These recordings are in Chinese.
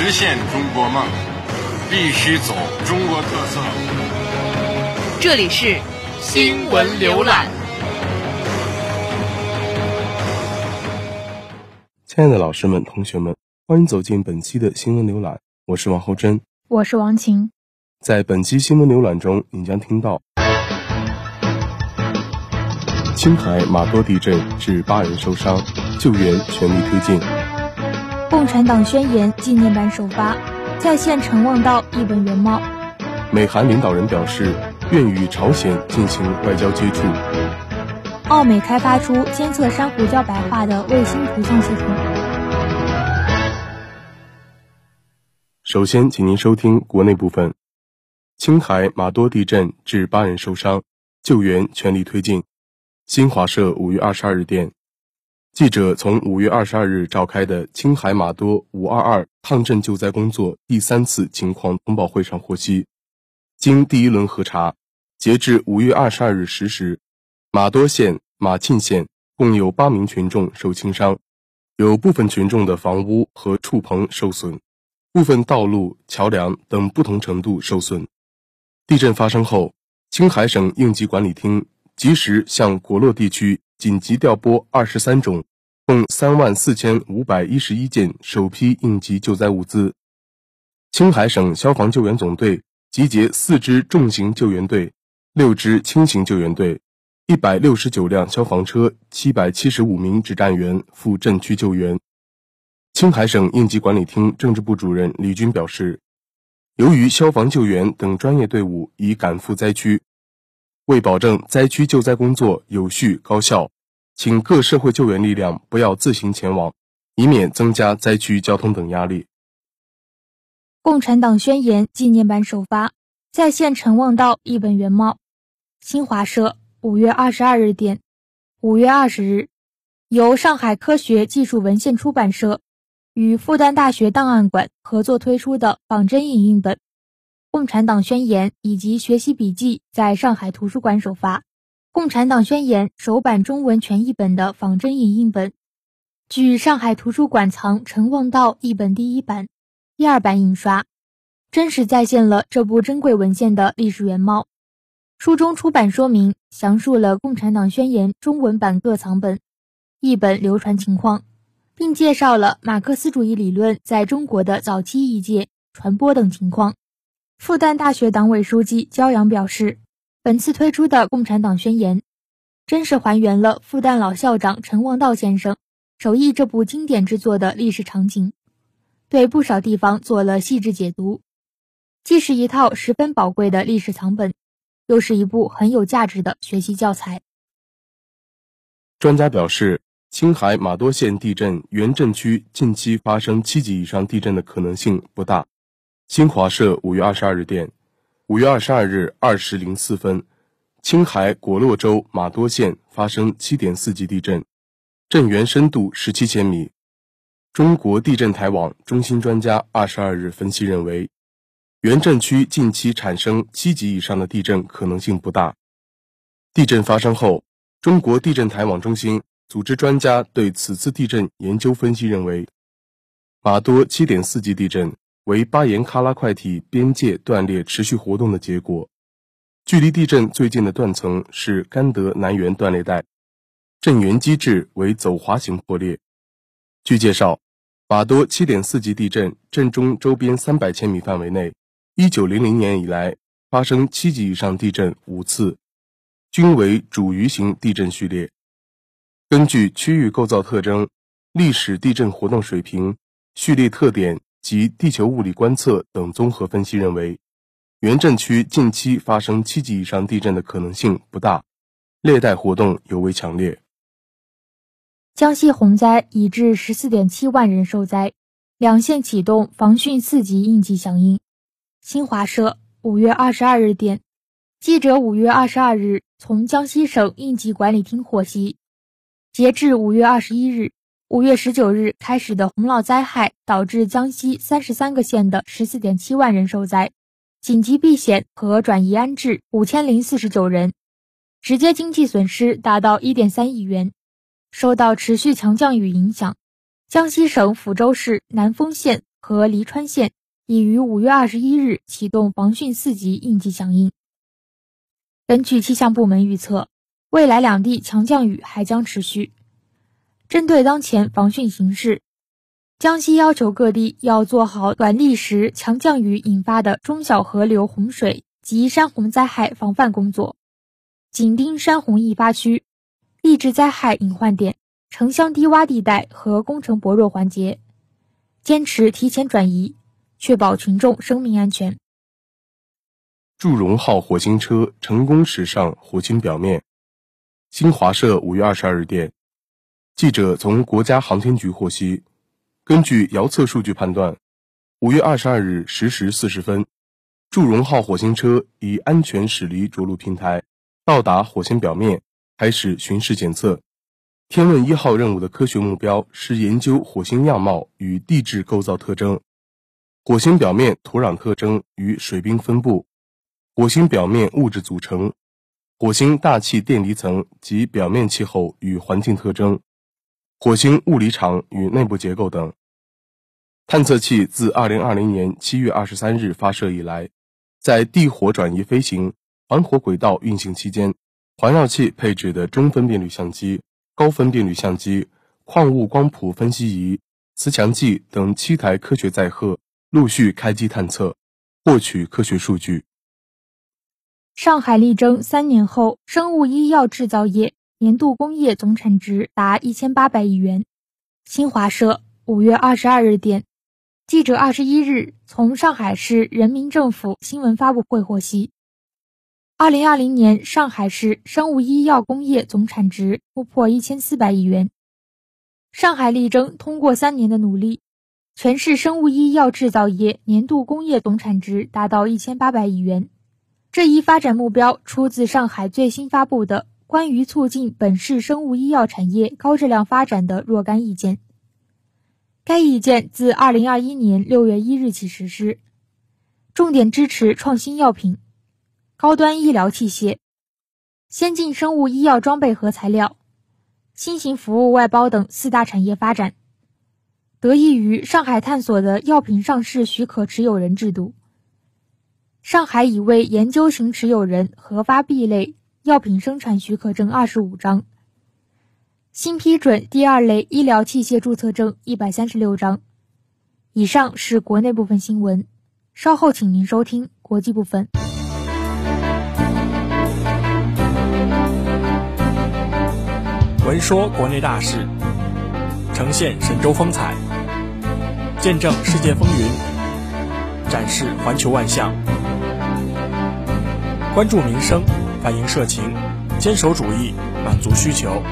实现中国梦，必须走中国特色。这里是新闻浏览。亲爱的老师们、同学们，欢迎走进本期的新闻浏览，我是王厚珍，我是王晴。在本期新闻浏览中，您将听到：青海玛多地震致八人受伤，救援全力推进。共产党宣言纪念版首发，再现陈望道一本原貌。美韩领导人表示愿与朝鲜进行外交接触。澳美开发出监测珊瑚礁白化的卫星图像系统。首先，请您收听国内部分：青海玛多地震致八人受伤，救援全力推进。新华社五月二十二日电。记者从五月二十二日召开的青海玛多五二二抗震救灾工作第三次情况通报会上获悉，经第一轮核查，截至五月二十二日十时，玛多县、马沁县共有八名群众受轻伤，有部分群众的房屋和畜棚受损，部分道路、桥梁等不同程度受损。地震发生后，青海省应急管理厅及时向果洛地区紧急调拨二十三种。共三万四千五百一十一件首批应急救灾物资。青海省消防救援总队集结四支重型救援队、六支轻型救援队、一百六十九辆消防车、七百七十五名指战员赴震区救援。青海省应急管理厅政治部主任李军表示，由于消防救援等专业队伍已赶赴灾区，为保证灾区救灾工作有序高效。请各社会救援力量不要自行前往，以免增加灾区交通等压力。共产党宣言纪念版首发，再现陈望道一本原貌。新华社五月二十二日电，五月二十日，由上海科学技术文献出版社与复旦大学档案馆合作推出的仿真影印本《共产党宣言》以及学习笔记在上海图书馆首发。《共产党宣言》首版中文全译本的仿真影印本，据上海图书馆藏陈望道译本第一版、第二版印刷，真实再现了这部珍贵文献的历史原貌。书中出版说明详述了《共产党宣言》中文版各藏本、译本流传情况，并介绍了马克思主义理论在中国的早期译介、传播等情况。复旦大学党委书记焦阳表示。本次推出的《共产党宣言》，真实还原了复旦老校长陈望道先生手译这部经典之作的历史场景，对不少地方做了细致解读，既是一套十分宝贵的历史藏本，又是一部很有价值的学习教材。专家表示，青海玛多县地震原震区近期发生七级以上地震的可能性不大。新华社五月二十二日电。五月二十二日二时零四分，青海果洛州玛多县发生七点四级地震，震源深度十七千米。中国地震台网中心专家二十二日分析认为，原震区近期产生七级以上的地震可能性不大。地震发生后，中国地震台网中心组织专家对此次地震研究分析认为，玛多七点四级地震。为巴颜喀拉块体边界断裂持续活动的结果，距离地震最近的断层是甘德南缘断裂带，震源机制为走滑型破裂。据介绍，玛多7.4级地震震中周边300千米范围内，1900年以来发生七级以上地震五次，均为主余型地震序列。根据区域构造特征、历史地震活动水平、序列特点。及地球物理观测等综合分析认为，原震区近期发生七级以上地震的可能性不大，裂带活动尤为强烈。江西洪灾已致十四点七万人受灾，两县启动防汛四级应急响应。新华社五月二十二日电，记者五月二十二日从江西省应急管理厅获悉，截至五月二十一日。五月十九日开始的洪涝灾害导致江西三十三个县的十四点七万人受灾，紧急避险和转移安置五千零四十九人，直接经济损失达到一点三亿元。受到持续强降雨影响，江西省抚州市南丰县和黎川县已于五月二十一日启动防汛四级应急响应。根据气象部门预测，未来两地强降雨还将持续。针对当前防汛形势，江西要求各地要做好短历时强降雨引发的中小河流洪水及山洪灾害防范工作，紧盯山洪易发区、地质灾害隐患点、城乡低洼地带和工程薄弱环节，坚持提前转移，确保群众生命安全。祝融号火星车成功驶上火星表面。新华社五月二十二日电。记者从国家航天局获悉，根据遥测数据判断，五月二十二日十时四十分，祝融号火星车已安全驶离着陆平台，到达火星表面，开始巡视检测。天问一号任务的科学目标是研究火星样貌与地质构造特征、火星表面土壤特征与水冰分布、火星表面物质组成、火星大气电离层及表面气候与环境特征。火星物理场与内部结构等。探测器自2020年7月23日发射以来，在地火转移飞行、环火轨道运行期间，环绕器配置的中分辨率相机、高分辨率相机、矿物光谱分析仪、磁强计等七台科学载荷陆续开机探测，获取科学数据。上海力争三年后生物医药制造业。年度工业总产值达一千八百亿元。新华社五月二十二日电，记者二十一日从上海市人民政府新闻发布会获悉，二零二零年上海市生物医药工业总产值突破一千四百亿元。上海力争通过三年的努力，全市生物医药制造业年度工业总产值达到一千八百亿元。这一发展目标出自上海最新发布的。关于促进本市生物医药产业高质量发展的若干意见，该意见自二零二一年六月一日起实施，重点支持创新药品、高端医疗器械、先进生物医药装备和材料、新型服务外包等四大产业发展。得益于上海探索的药品上市许可持有人制度，上海已为研究型持有人核发 B 类。药品生产许可证二十五张，新批准第二类医疗器械注册证一百三十六张。以上是国内部分新闻，稍后请您收听国际部分。闻说国内大事，呈现神州风采，见证世界风云，展示环球万象，关注民生。反映社情，坚守主义，满足需求。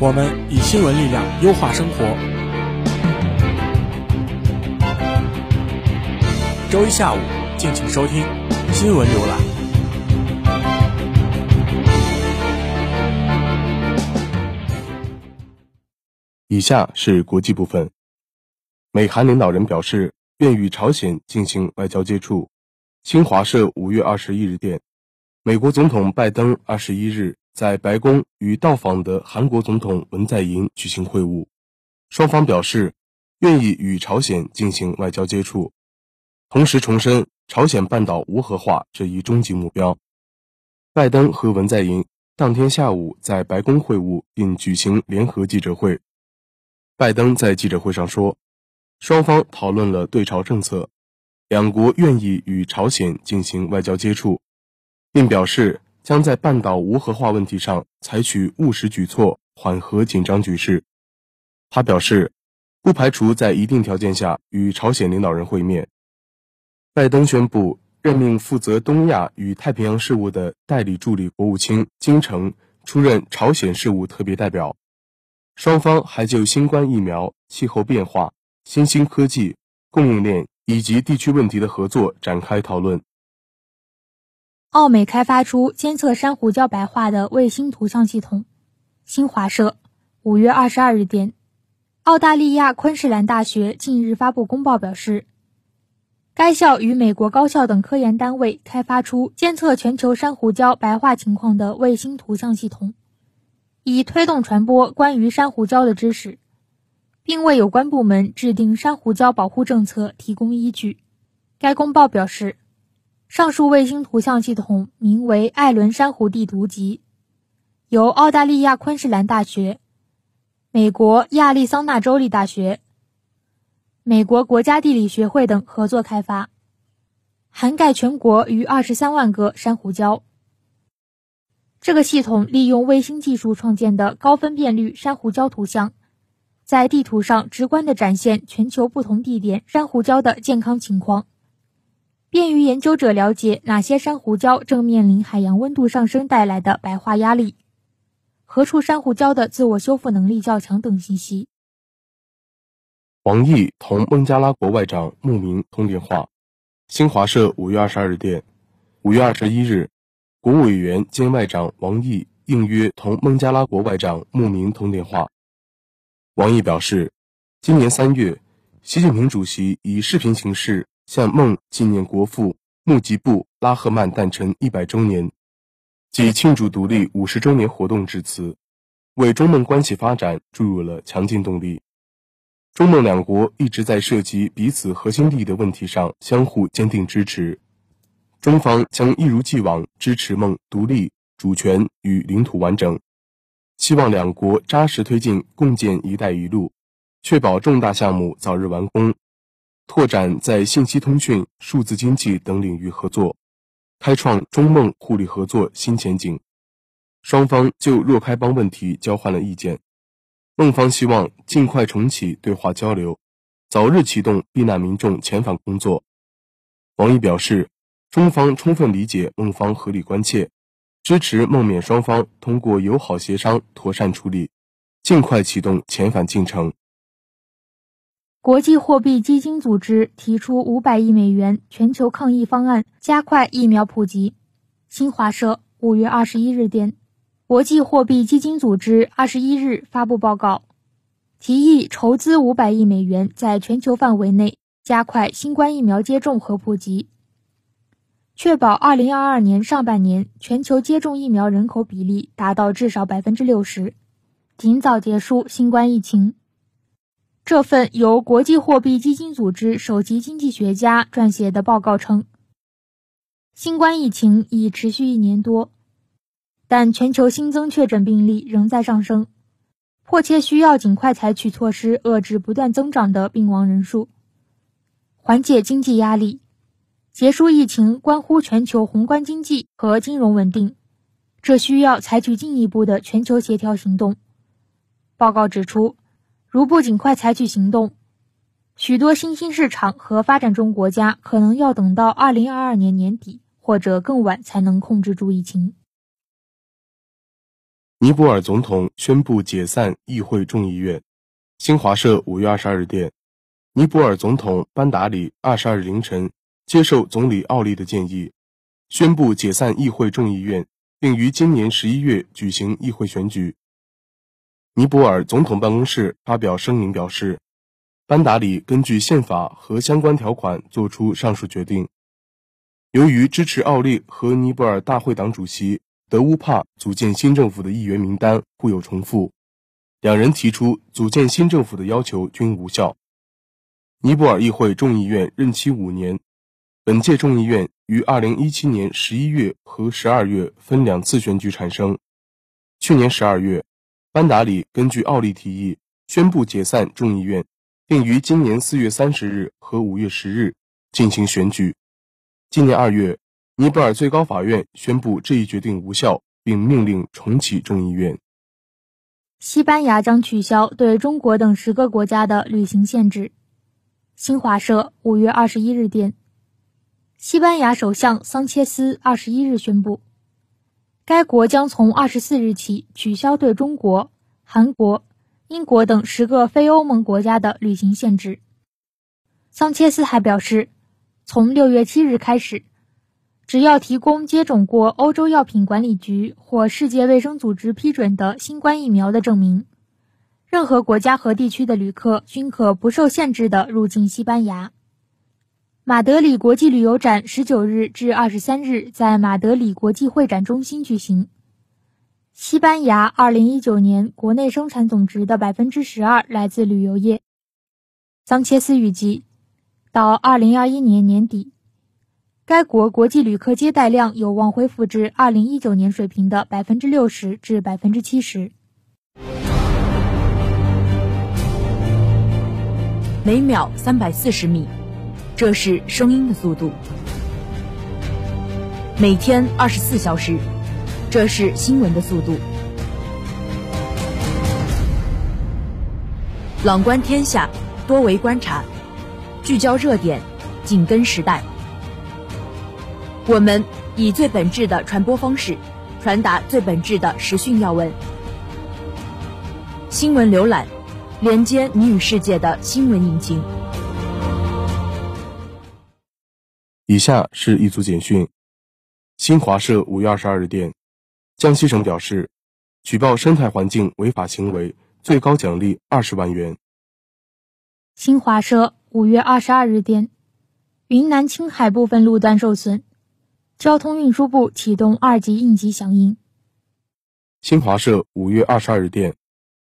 我们以新闻力量优化生活。周一下午，敬请收听新闻浏览。以下是国际部分。美韩领导人表示愿与朝鲜进行外交接触。新华社五月二十一日电。美国总统拜登二十一日在白宫与到访的韩国总统文在寅举行会晤，双方表示愿意与朝鲜进行外交接触，同时重申朝鲜半岛无核化这一终极目标。拜登和文在寅当天下午在白宫会晤并举行联合记者会。拜登在记者会上说，双方讨论了对朝政策，两国愿意与朝鲜进行外交接触。并表示将在半岛无核化问题上采取务实举措，缓和紧张局势。他表示，不排除在一定条件下与朝鲜领导人会面。拜登宣布任命负责东亚与太平洋事务的代理助理国务卿金城出任朝鲜事务特别代表。双方还就新冠疫苗、气候变化、新兴科技、供应链以及地区问题的合作展开讨论。澳美开发出监测珊瑚礁白化的卫星图像系统。新华社五月二十二日电，澳大利亚昆士兰大学近日发布公报表示。该校与美国高校等科研单位开发出监测全球珊瑚礁白化情况的卫星图像系统，以推动传播关于珊瑚礁的知识，并为有关部门制定珊瑚礁保护政策提供依据。该公报表示，上述卫星图像系统名为“艾伦珊瑚地图集”，由澳大利亚昆士兰大学、美国亚利桑那州立大学。美国国家地理学会等合作开发，涵盖全国逾二十三万个珊瑚礁。这个系统利用卫星技术创建的高分辨率珊瑚礁图像，在地图上直观地展现全球不同地点珊瑚礁的健康情况，便于研究者了解哪些珊瑚礁正面临海洋温度上升带来的白化压力，何处珊瑚礁的自我修复能力较强等信息。王毅同孟加拉国外长穆明通电话。新华社五月二十二日电，五月二十一日，国务委员兼外长王毅应约同孟加拉国外长穆明通电话。王毅表示，今年三月，习近平主席以视频形式向孟纪念国父穆吉布拉赫曼诞辰一百周年及庆祝独立五十周年活动致辞，为中孟关系发展注入了强劲动力。中孟两国一直在涉及彼此核心利益的问题上相互坚定支持，中方将一如既往支持孟独立、主权与领土完整，希望两国扎实推进共建“一带一路”，确保重大项目早日完工，拓展在信息通讯、数字经济等领域合作，开创中孟互利合作新前景。双方就若开邦问题交换了意见。孟方希望尽快重启对话交流，早日启动避难民众遣返工作。王毅表示，中方充分理解孟方合理关切，支持孟缅双方通过友好协商妥善处理，尽快启动遣返进程。国际货币基金组织提出五百亿美元全球抗疫方案，加快疫苗普及。新华社五月二十一日电。国际货币基金组织二十一日发布报告，提议筹资五百亿美元，在全球范围内加快新冠疫苗接种和普及，确保二零二二年上半年全球接种疫苗人口比例达到至少百分之六十，尽早结束新冠疫情。这份由国际货币基金组织首席经济学家撰写的报告称，新冠疫情已持续一年多。但全球新增确诊病例仍在上升，迫切需要尽快采取措施遏制不断增长的病亡人数，缓解经济压力。结束疫情关乎全球宏观经济和金融稳定，这需要采取进一步的全球协调行动。报告指出，如不尽快采取行动，许多新兴市场和发展中国家可能要等到2022年年底或者更晚才能控制住疫情。尼泊尔总统宣布解散议会众议院。新华社五月二十二日电，尼泊尔总统班达里二十二日凌晨接受总理奥利的建议，宣布解散议会众议院，并于今年十一月举行议会选举。尼泊尔总统办公室发表声明表示，班达里根据宪法和相关条款作出上述决定。由于支持奥利和尼泊尔大会党主席。德乌帕组建新政府的议员名单互有重复，两人提出组建新政府的要求均无效。尼泊尔议会众议院任期五年，本届众议院于二零一七年十一月和十二月分两次选举产生。去年十二月，班达里根据奥利提议宣布解散众议院，并于今年四月三十日和五月十日进行选举。今年二月。尼泊尔最高法院宣布这一决定无效，并命令重启众议院。西班牙将取消对中国等十个国家的旅行限制。新华社五月二十一日电，西班牙首相桑切斯二十一日宣布，该国将从二十四日起取消对中国、韩国、英国等十个非欧盟国家的旅行限制。桑切斯还表示，从六月七日开始，只要提供接种过欧洲药品管理局或世界卫生组织批准的新冠疫苗的证明，任何国家和地区的旅客均可不受限制的入境西班牙。马德里国际旅游展十九日至二十三日在马德里国际会展中心举行。西班牙二零一九年国内生产总值的百分之十二来自旅游业。桑切斯预计，到二零二一年年底，该国国际旅客接待量有望恢复至二零一九年水平的百分之六十至百分之七十。每秒三百四十米，这是声音的速度；每天二十四小时。这是新闻的速度。朗观天下，多维观察，聚焦热点，紧跟时代。我们以最本质的传播方式，传达最本质的时讯要闻。新闻浏览，连接你与世界的新闻引擎。以下是一组简讯：新华社五月二十二日电。江西省表示，举报生态环境违法行为，最高奖励二十万元。新华社五月二十二日电，云南青海部分路段受损，交通运输部启动二级应急响应。新华社五月二十二日电，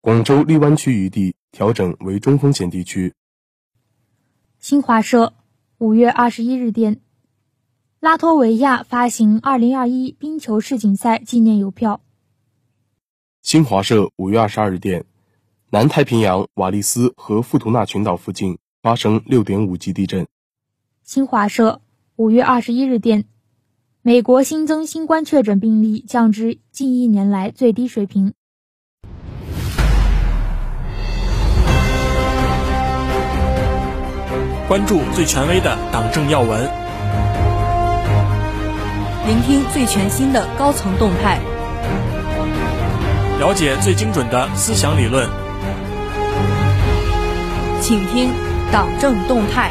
广州荔湾区余地调整为中风险地区。新华社五月二十一日电。拉脱维亚发行二零二一冰球世锦赛纪念邮票。新华社五月二十二日电，南太平洋瓦利斯和富图纳群岛附近发生六点五级地震。新华社五月二十一日电，美国新增新冠确诊病例降至近一年来最低水平。关注最权威的党政要闻。聆听最全新的高层动态，了解最精准的思想理论，请听党政动态。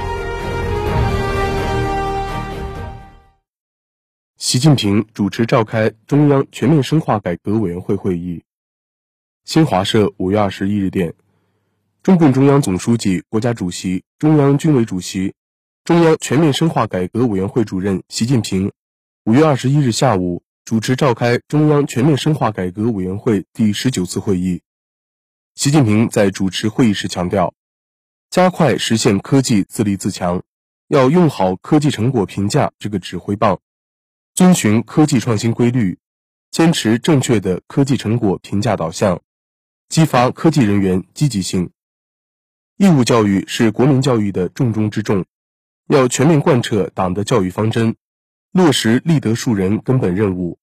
习近平主持召开中央全面深化改革委员会会议。新华社五月二十一日电，中共中央总书记、国家主席、中央军委主席、中央全面深化改革委员会主任习近平。五月二十一日下午，主持召开中央全面深化改革委员会第十九次会议。习近平在主持会议时强调，加快实现科技自立自强，要用好科技成果评价这个指挥棒，遵循科技创新规律，坚持正确的科技成果评价导向，激发科技人员积极性。义务教育是国民教育的重中之重，要全面贯彻党的教育方针。落实立德树人根本任务，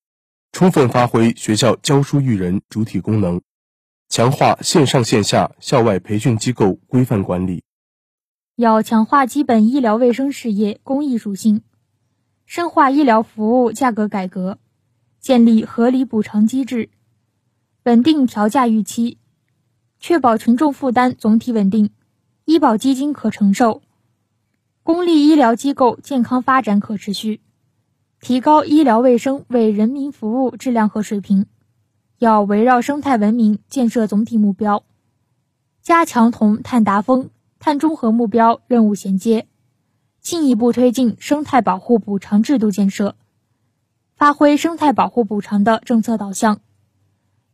充分发挥学校教书育人主体功能，强化线上线下校外培训机构规范管理。要强化基本医疗卫生事业公益属性，深化医疗服务价格改革，建立合理补偿机制，稳定调价预期，确保群众负担总体稳定，医保基金可承受，公立医疗机构健康发展可持续。提高医疗卫生为人民服务质量和水平，要围绕生态文明建设总体目标，加强同碳达峰、碳中和目标任务衔接，进一步推进生态保护补偿制度建设，发挥生态保护补偿的政策导向。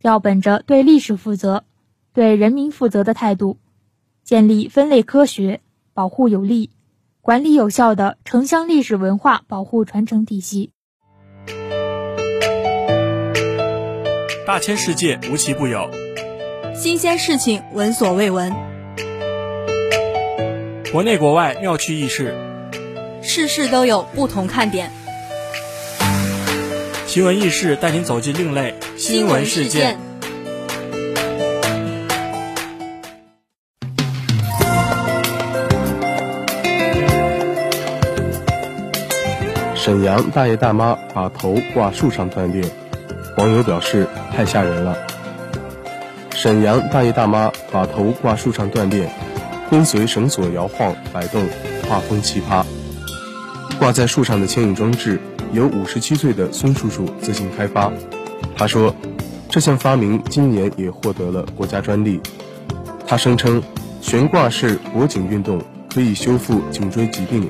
要本着对历史负责、对人民负责的态度，建立分类科学、保护有力。管理有效的城乡历史文化保护传承体系。大千世界无奇不有，新鲜事情闻所未闻，国内国外妙趣轶事，事事都有不同看点。奇闻异事带您走进另类新闻事件。沈阳大爷大妈把头挂树上锻炼，网友表示太吓人了。沈阳大爷大妈把头挂树上锻炼，跟随绳索摇晃摆动，画风奇葩。挂在树上的牵引装置由五十七岁的孙叔叔自行开发。他说，这项发明今年也获得了国家专利。他声称，悬挂式脖颈运动可以修复颈椎疾病，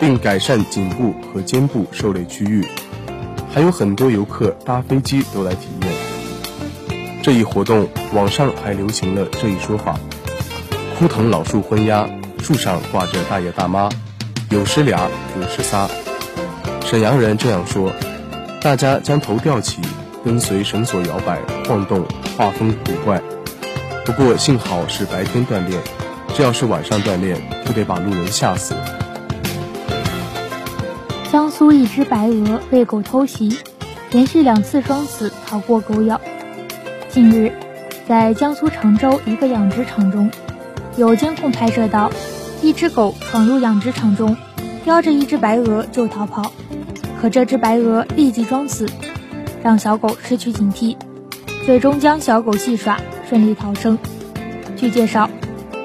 并改善颈部和肩部受累区域。还有很多游客搭飞机都来体验。这一活动，网上还流行了这一说法：枯藤老树昏鸦，树上挂着大爷大妈。有时俩，有时仨。沈阳人这样说：大家将头吊起，跟随绳索摇摆晃动，画风古怪。不过幸好是白天锻炼，这要是晚上锻炼，就得把路人吓死。江苏一只白鹅被狗偷袭，连续两次装死逃过狗咬。近日，在江苏常州一个养殖场中，有监控拍摄到。一只狗闯入养殖场中，叼着一只白鹅就逃跑，可这只白鹅立即装死，让小狗失去警惕，最终将小狗戏耍，顺利逃生。据介绍，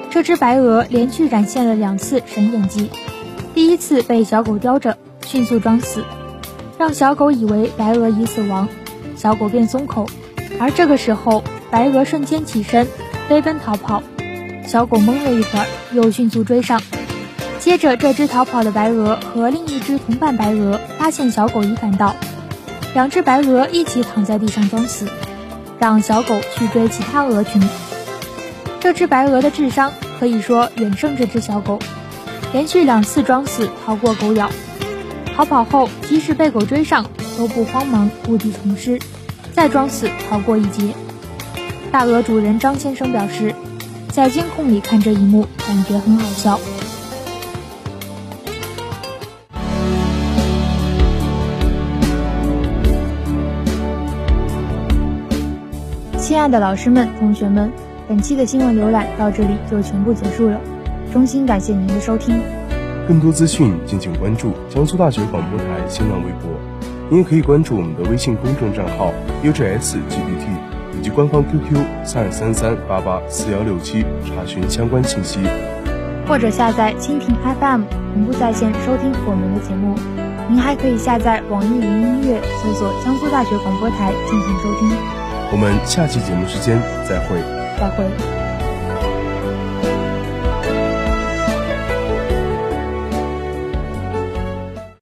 这只白鹅连续展现了两次神演技：第一次被小狗叼着，迅速装死，让小狗以为白鹅已死亡，小狗便松口；而这个时候，白鹅瞬间起身，飞奔逃跑。小狗懵了一会儿，又迅速追上。接着，这只逃跑的白鹅和另一只同伴白鹅发现小狗已赶到，两只白鹅一起躺在地上装死，让小狗去追其他鹅群。这只白鹅的智商可以说远胜这只小狗，连续两次装死逃过狗咬。逃跑后，即使被狗追上，都不慌忙故地重施，再装死逃过一劫。大鹅主人张先生表示。在监控里看这一幕，感觉很好笑。亲爱的老师们、同学们，本期的新闻浏览到这里就全部结束了，衷心感谢您的收听。更多资讯敬请关注江苏大学广播台新浪微博，您也可以关注我们的微信公众账号 UJSGBT。以及官方 QQ 三二三三八八四幺六七查询相关信息，或者下载蜻蜓 FM 同步在线收听我们的节目。您还可以下载网易云音乐，搜索江苏大学广播台进行收听。我们下期节目时间再会。再会。